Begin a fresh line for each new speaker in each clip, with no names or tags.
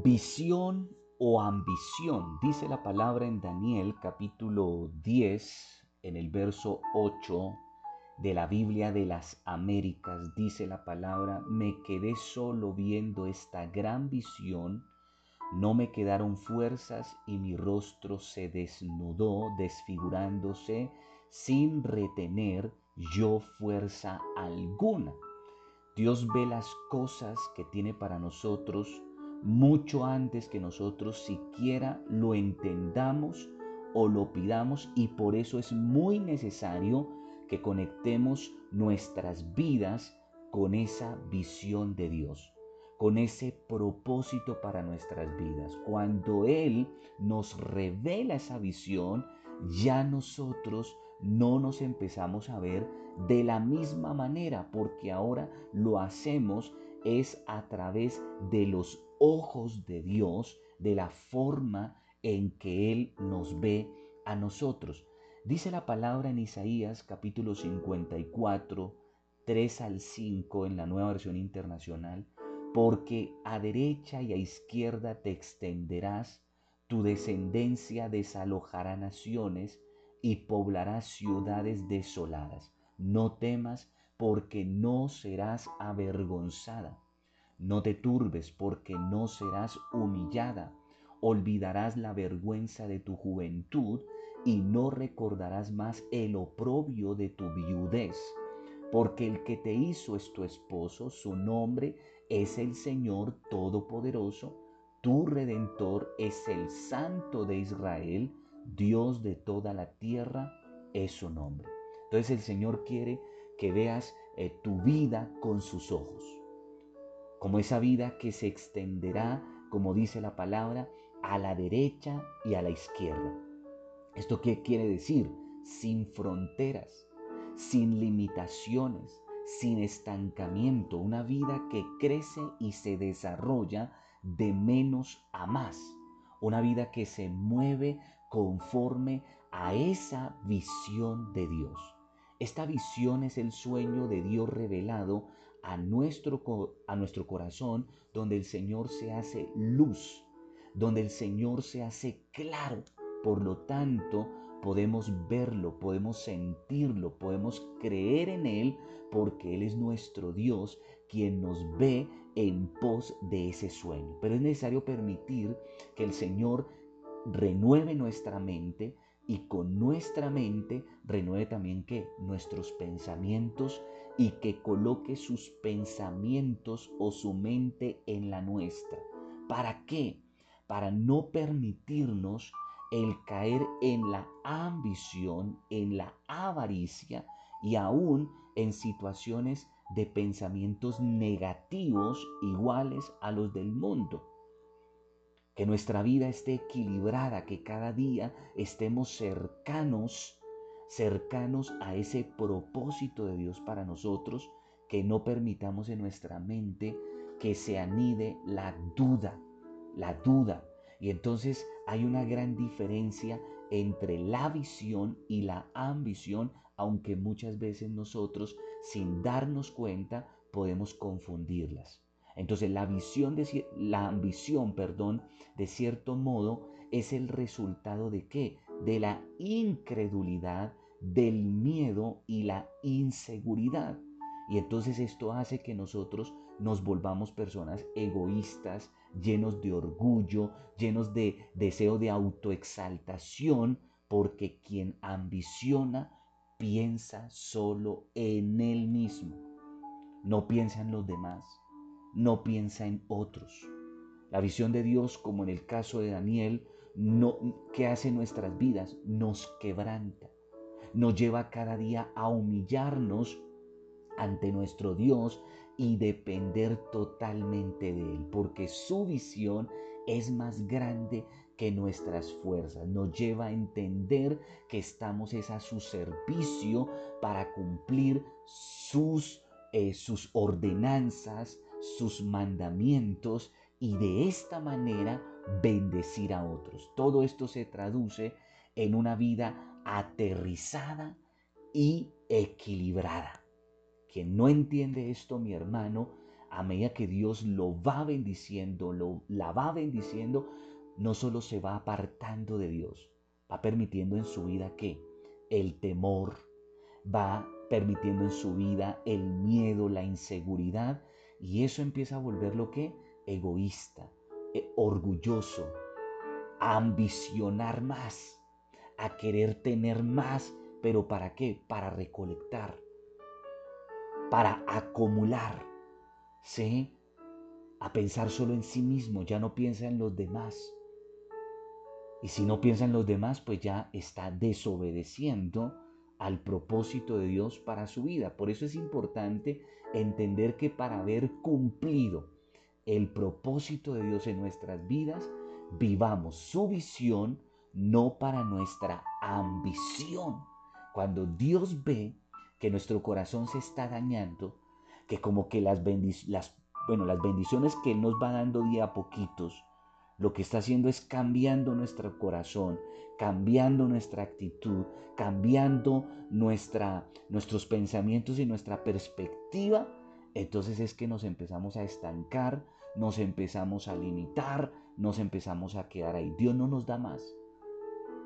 Visión o ambición, dice la palabra en Daniel capítulo 10, en el verso 8 de la Biblia de las Américas, dice la palabra, me quedé solo viendo esta gran visión, no me quedaron fuerzas y mi rostro se desnudó, desfigurándose sin retener yo fuerza alguna. Dios ve las cosas que tiene para nosotros mucho antes que nosotros siquiera lo entendamos o lo pidamos y por eso es muy necesario que conectemos nuestras vidas con esa visión de Dios, con ese propósito para nuestras vidas. Cuando Él nos revela esa visión, ya nosotros no nos empezamos a ver de la misma manera, porque ahora lo hacemos es a través de los ojos de Dios, de la forma en que Él nos ve a nosotros. Dice la palabra en Isaías capítulo 54, 3 al 5 en la nueva versión internacional, porque a derecha y a izquierda te extenderás, tu descendencia desalojará naciones y poblará ciudades desoladas. No temas, porque no serás avergonzada no te turbes porque no serás humillada. Olvidarás la vergüenza de tu juventud y no recordarás más el oprobio de tu viudez. Porque el que te hizo es tu esposo, su nombre es el Señor Todopoderoso, tu redentor es el Santo de Israel, Dios de toda la tierra es su nombre. Entonces el Señor quiere que veas eh, tu vida con sus ojos como esa vida que se extenderá, como dice la palabra, a la derecha y a la izquierda. ¿Esto qué quiere decir? Sin fronteras, sin limitaciones, sin estancamiento, una vida que crece y se desarrolla de menos a más, una vida que se mueve conforme a esa visión de Dios. Esta visión es el sueño de Dios revelado a nuestro, a nuestro corazón, donde el Señor se hace luz, donde el Señor se hace claro. Por lo tanto, podemos verlo, podemos sentirlo, podemos creer en Él, porque Él es nuestro Dios, quien nos ve en pos de ese sueño. Pero es necesario permitir que el Señor renueve nuestra mente y con nuestra mente renueve también que nuestros pensamientos y que coloque sus pensamientos o su mente en la nuestra. ¿Para qué? Para no permitirnos el caer en la ambición, en la avaricia y aún en situaciones de pensamientos negativos iguales a los del mundo. Que nuestra vida esté equilibrada, que cada día estemos cercanos cercanos a ese propósito de Dios para nosotros, que no permitamos en nuestra mente que se anide la duda, la duda. Y entonces hay una gran diferencia entre la visión y la ambición, aunque muchas veces nosotros, sin darnos cuenta, podemos confundirlas. Entonces la visión de la ambición, perdón, de cierto modo es el resultado de qué? De la incredulidad del miedo y la inseguridad. Y entonces esto hace que nosotros nos volvamos personas egoístas, llenos de orgullo, llenos de deseo de autoexaltación, porque quien ambiciona piensa solo en él mismo. No piensa en los demás, no piensa en otros. La visión de Dios, como en el caso de Daniel, que hace nuestras vidas, nos quebranta nos lleva cada día a humillarnos ante nuestro Dios y depender totalmente de Él, porque su visión es más grande que nuestras fuerzas. Nos lleva a entender que estamos es a su servicio para cumplir sus, eh, sus ordenanzas, sus mandamientos y de esta manera bendecir a otros. Todo esto se traduce en una vida aterrizada y equilibrada. Quien no entiende esto, mi hermano, a medida que Dios lo va bendiciendo, lo, la va bendiciendo, no solo se va apartando de Dios, va permitiendo en su vida que el temor, va permitiendo en su vida el miedo, la inseguridad, y eso empieza a volverlo que egoísta, eh, orgulloso, a ambicionar más, a querer tener más, pero ¿para qué? Para recolectar, para acumular, ¿sí? A pensar solo en sí mismo, ya no piensa en los demás. Y si no piensa en los demás, pues ya está desobedeciendo al propósito de Dios para su vida. Por eso es importante entender que para haber cumplido el propósito de Dios en nuestras vidas, vivamos su visión no para nuestra ambición. Cuando Dios ve que nuestro corazón se está dañando, que como que las, las, bueno, las bendiciones que Él nos va dando día a poquitos, lo que está haciendo es cambiando nuestro corazón, cambiando nuestra actitud, cambiando nuestra, nuestros pensamientos y nuestra perspectiva, entonces es que nos empezamos a estancar, nos empezamos a limitar, nos empezamos a quedar ahí. Dios no nos da más.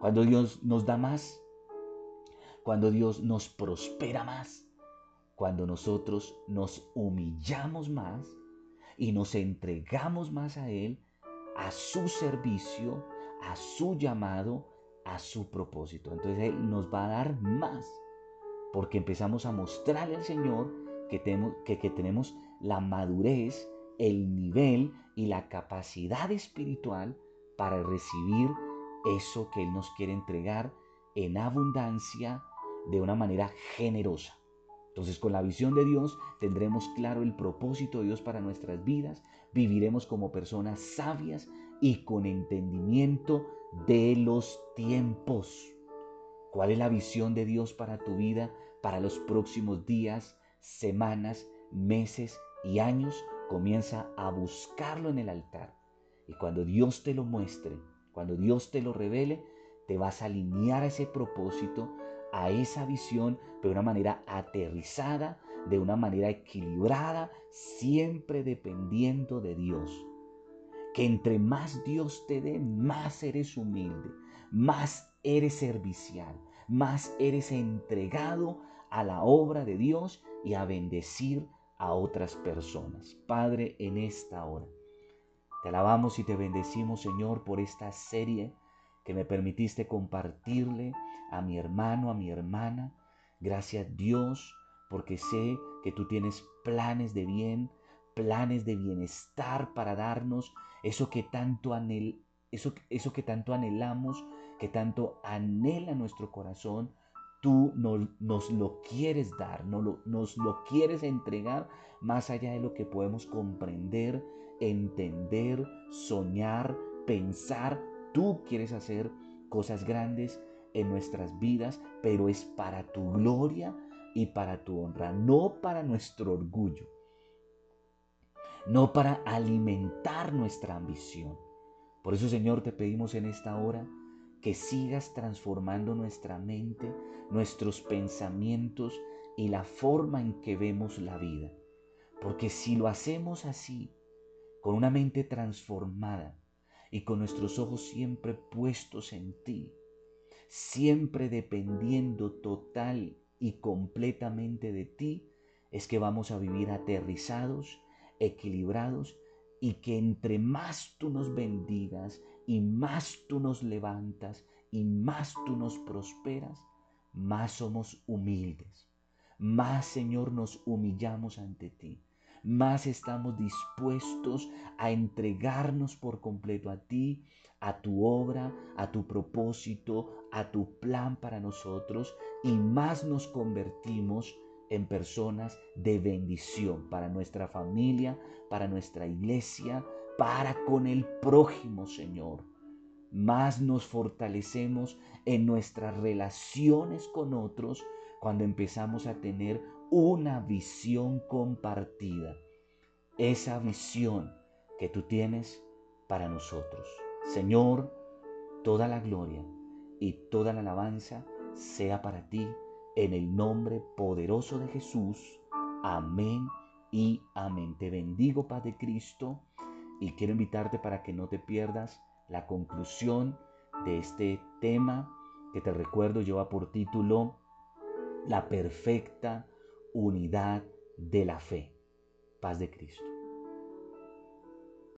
Cuando Dios nos da más, cuando Dios nos prospera más, cuando nosotros nos humillamos más y nos entregamos más a Él, a su servicio, a su llamado, a su propósito. Entonces Él nos va a dar más, porque empezamos a mostrarle al Señor que tenemos, que, que tenemos la madurez, el nivel y la capacidad espiritual para recibir eso que Él nos quiere entregar en abundancia de una manera generosa. Entonces con la visión de Dios tendremos claro el propósito de Dios para nuestras vidas, viviremos como personas sabias y con entendimiento de los tiempos. ¿Cuál es la visión de Dios para tu vida, para los próximos días, semanas, meses y años? Comienza a buscarlo en el altar. Y cuando Dios te lo muestre, cuando Dios te lo revele, te vas a alinear a ese propósito, a esa visión, de una manera aterrizada, de una manera equilibrada, siempre dependiendo de Dios. Que entre más Dios te dé, más eres humilde, más eres servicial, más eres entregado a la obra de Dios y a bendecir a otras personas. Padre, en esta hora, te alabamos y te bendecimos, Señor, por esta serie que me permitiste compartirle a mi hermano, a mi hermana. Gracias Dios, porque sé que tú tienes planes de bien, planes de bienestar para darnos eso que tanto anhel, eso, eso que tanto anhelamos, que tanto anhela nuestro corazón, tú nos, nos lo quieres dar, nos lo, nos lo quieres entregar más allá de lo que podemos comprender, entender, soñar, pensar. Tú quieres hacer cosas grandes en nuestras vidas, pero es para tu gloria y para tu honra, no para nuestro orgullo, no para alimentar nuestra ambición. Por eso, Señor, te pedimos en esta hora que sigas transformando nuestra mente, nuestros pensamientos y la forma en que vemos la vida. Porque si lo hacemos así, con una mente transformada y con nuestros ojos siempre puestos en ti, siempre dependiendo total y completamente de ti, es que vamos a vivir aterrizados, equilibrados y que entre más tú nos bendigas y más tú nos levantas y más tú nos prosperas, más somos humildes, más Señor nos humillamos ante ti más estamos dispuestos a entregarnos por completo a ti, a tu obra, a tu propósito, a tu plan para nosotros y más nos convertimos en personas de bendición para nuestra familia, para nuestra iglesia, para con el prójimo, Señor. Más nos fortalecemos en nuestras relaciones con otros cuando empezamos a tener una visión compartida, esa visión que tú tienes para nosotros. Señor, toda la gloria y toda la alabanza sea para ti en el nombre poderoso de Jesús. Amén y amén. Te bendigo, Paz de Cristo, y quiero invitarte para que no te pierdas la conclusión de este tema que te recuerdo lleva por título La perfecta unidad de la fe. Paz de Cristo.